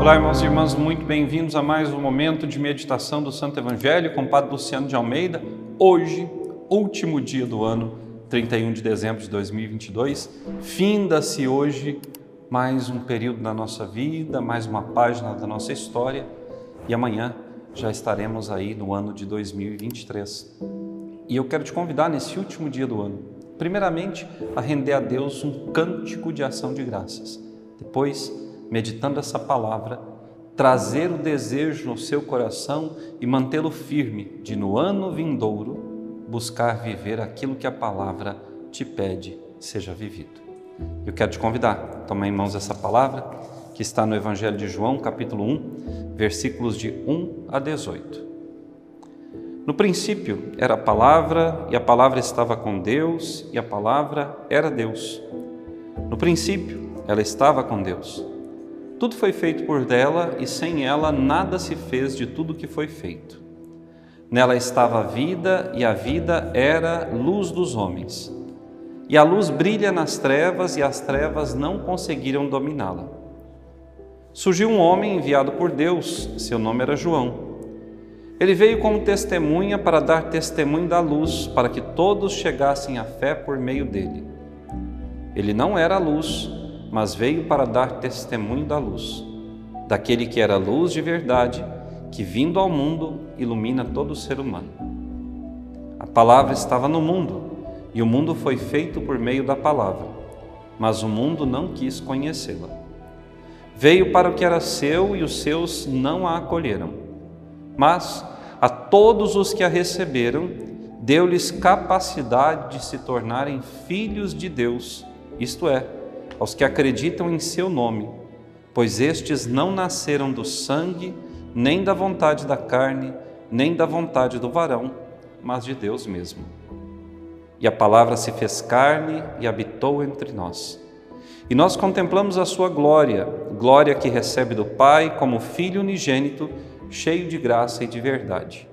Olá, irmãos e irmãs, muito bem-vindos a mais um momento de meditação do Santo Evangelho com o Padre Luciano de Almeida. Hoje, último dia do ano, 31 de dezembro de 2022, finda-se hoje mais um período da nossa vida, mais uma página da nossa história e amanhã já estaremos aí no ano de 2023. E eu quero te convidar nesse último dia do ano, primeiramente, a render a Deus um cântico de ação de graças. Depois, meditando essa palavra, trazer o desejo no seu coração e mantê-lo firme de no ano vindouro buscar viver aquilo que a palavra te pede seja vivido. Eu quero te convidar, toma em mãos essa palavra que está no Evangelho de João, capítulo 1, versículos de 1 a 18. No princípio era a palavra, e a palavra estava com Deus, e a palavra era Deus. No princípio ela estava com Deus. Tudo foi feito por dela, e sem ela nada se fez de tudo que foi feito. Nela estava a vida, e a vida era luz dos homens. E a luz brilha nas trevas, e as trevas não conseguiram dominá-la. Surgiu um homem enviado por Deus, seu nome era João. Ele veio como testemunha para dar testemunho da luz, para que todos chegassem à fé por meio dele. Ele não era a luz, mas veio para dar testemunho da luz, daquele que era luz de verdade, que vindo ao mundo ilumina todo ser humano. A palavra estava no mundo, e o mundo foi feito por meio da palavra, mas o mundo não quis conhecê-la. Veio para o que era seu e os seus não a acolheram. Mas a todos os que a receberam, deu-lhes capacidade de se tornarem filhos de Deus, isto é, aos que acreditam em seu nome, pois estes não nasceram do sangue, nem da vontade da carne, nem da vontade do varão, mas de Deus mesmo. E a palavra se fez carne e habitou entre nós. E nós contemplamos a sua glória, glória que recebe do Pai como Filho unigênito, cheio de graça e de verdade.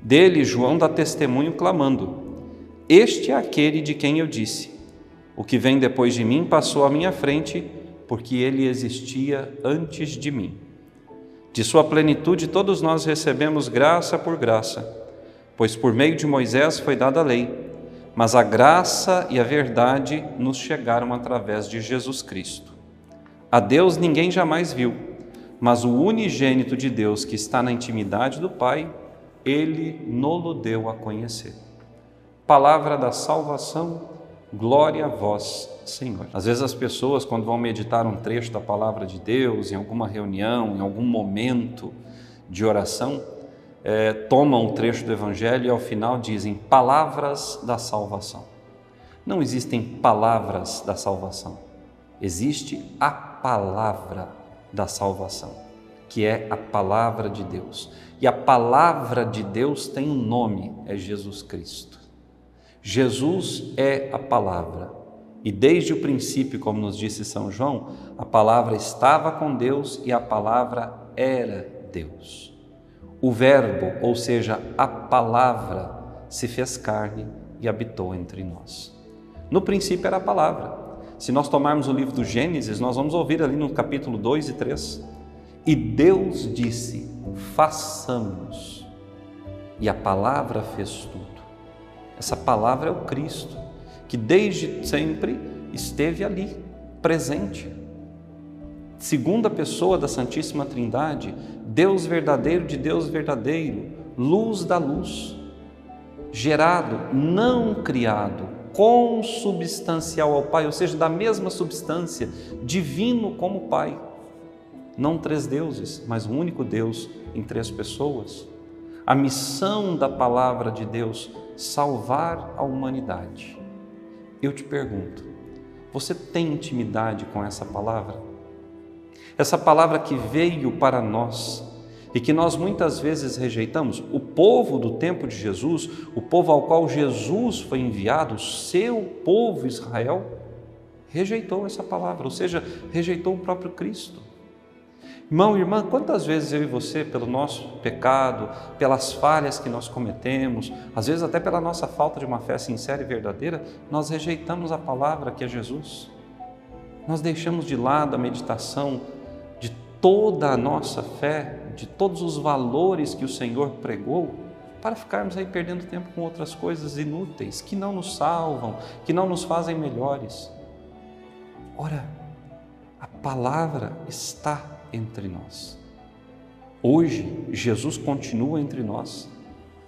Dele, João dá testemunho clamando: Este é aquele de quem eu disse: O que vem depois de mim passou à minha frente, porque ele existia antes de mim. De sua plenitude todos nós recebemos graça por graça, pois por meio de Moisés foi dada a lei mas a graça e a verdade nos chegaram através de Jesus Cristo. A Deus ninguém jamais viu, mas o unigênito de Deus que está na intimidade do Pai, ele nolo deu a conhecer. Palavra da salvação, glória a vós, Senhor. Às vezes as pessoas, quando vão meditar um trecho da palavra de Deus, em alguma reunião, em algum momento de oração, é, tomam um trecho do Evangelho e ao final dizem palavras da salvação. Não existem palavras da salvação, existe a palavra da salvação, que é a palavra de Deus. E a palavra de Deus tem um nome, é Jesus Cristo. Jesus é a palavra. E desde o princípio, como nos disse São João, a palavra estava com Deus e a palavra era Deus. O Verbo, ou seja, a palavra, se fez carne e habitou entre nós. No princípio era a palavra. Se nós tomarmos o livro do Gênesis, nós vamos ouvir ali no capítulo 2 e 3. E Deus disse: façamos. E a palavra fez tudo. Essa palavra é o Cristo, que desde sempre esteve ali, presente segunda pessoa da Santíssima Trindade, Deus verdadeiro de Deus verdadeiro, luz da luz, gerado, não criado, consubstancial ao Pai, ou seja, da mesma substância, divino como Pai. Não três deuses, mas um único Deus em três pessoas. A missão da palavra de Deus, salvar a humanidade. Eu te pergunto, você tem intimidade com essa palavra? essa palavra que veio para nós e que nós muitas vezes rejeitamos. O povo do tempo de Jesus, o povo ao qual Jesus foi enviado, seu povo Israel, rejeitou essa palavra, ou seja, rejeitou o próprio Cristo. Irmão irmã, quantas vezes eu e você, pelo nosso pecado, pelas falhas que nós cometemos, às vezes até pela nossa falta de uma fé sincera e verdadeira, nós rejeitamos a palavra que é Jesus. Nós deixamos de lado a meditação toda a nossa fé, de todos os valores que o Senhor pregou, para ficarmos aí perdendo tempo com outras coisas inúteis, que não nos salvam, que não nos fazem melhores. Ora, a palavra está entre nós. Hoje, Jesus continua entre nós.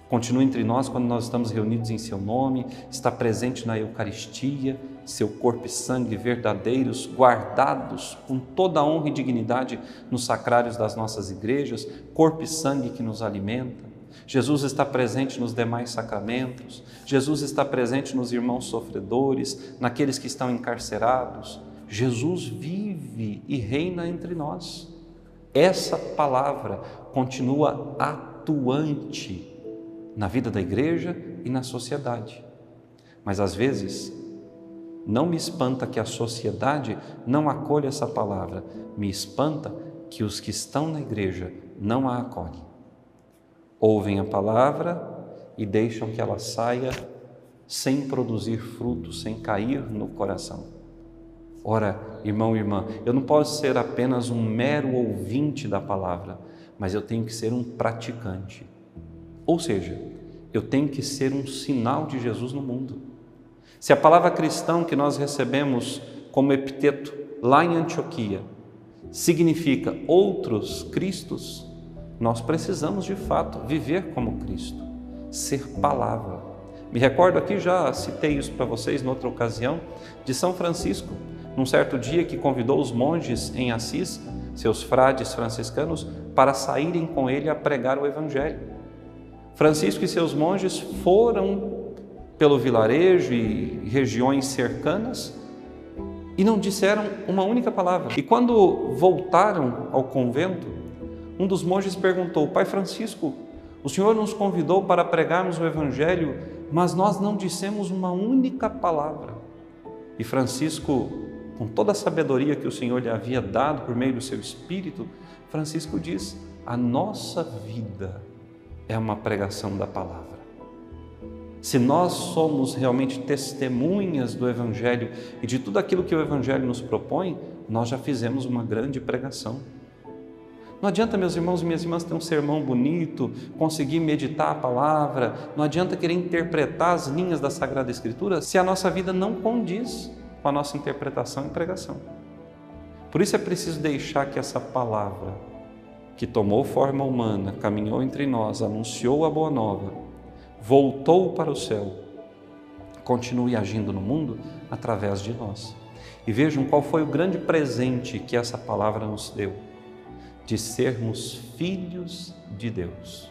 Continua entre nós quando nós estamos reunidos em Seu nome, está presente na Eucaristia, Seu corpo e sangue verdadeiros, guardados com toda a honra e dignidade nos sacrários das nossas igrejas, corpo e sangue que nos alimenta. Jesus está presente nos demais sacramentos, Jesus está presente nos irmãos sofredores, naqueles que estão encarcerados. Jesus vive e reina entre nós. Essa palavra continua atuante na vida da igreja e na sociedade. Mas às vezes, não me espanta que a sociedade não acolha essa palavra, me espanta que os que estão na igreja não a acolhem. Ouvem a palavra e deixam que ela saia sem produzir fruto, sem cair no coração. Ora, irmão e irmã, eu não posso ser apenas um mero ouvinte da palavra, mas eu tenho que ser um praticante. Ou seja, eu tenho que ser um sinal de Jesus no mundo. Se a palavra cristão que nós recebemos como epiteto lá em Antioquia significa outros Cristos, nós precisamos de fato viver como Cristo, ser palavra. Me recordo aqui, já citei isso para vocês noutra ocasião, de São Francisco, num certo dia que convidou os monges em Assis, seus frades franciscanos, para saírem com ele a pregar o Evangelho. Francisco e seus monges foram pelo vilarejo e regiões cercanas e não disseram uma única palavra. E quando voltaram ao convento, um dos monges perguntou: Pai Francisco, o senhor nos convidou para pregarmos o Evangelho, mas nós não dissemos uma única palavra. E Francisco, com toda a sabedoria que o Senhor lhe havia dado por meio do seu espírito, Francisco diz: a nossa vida é uma pregação da palavra. Se nós somos realmente testemunhas do Evangelho e de tudo aquilo que o Evangelho nos propõe, nós já fizemos uma grande pregação. Não adianta, meus irmãos e minhas irmãs, ter um sermão bonito, conseguir meditar a palavra, não adianta querer interpretar as linhas da Sagrada Escritura se a nossa vida não condiz com a nossa interpretação e pregação. Por isso é preciso deixar que essa palavra, que tomou forma humana, caminhou entre nós, anunciou a boa nova, voltou para o céu, continue agindo no mundo através de nós. E vejam qual foi o grande presente que essa palavra nos deu de sermos filhos de Deus.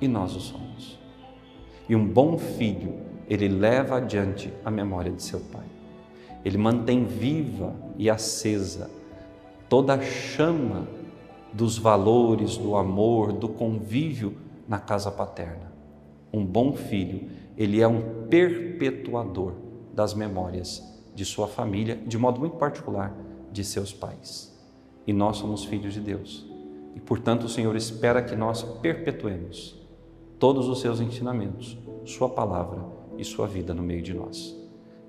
E nós o somos. E um bom filho, ele leva adiante a memória de seu pai. Ele mantém viva e acesa toda a chama dos valores, do amor, do convívio na casa paterna. Um bom filho, ele é um perpetuador das memórias de sua família, de modo muito particular de seus pais e nós somos filhos de Deus. E portanto o Senhor espera que nós perpetuemos todos os seus ensinamentos, Sua palavra e Sua vida no meio de nós.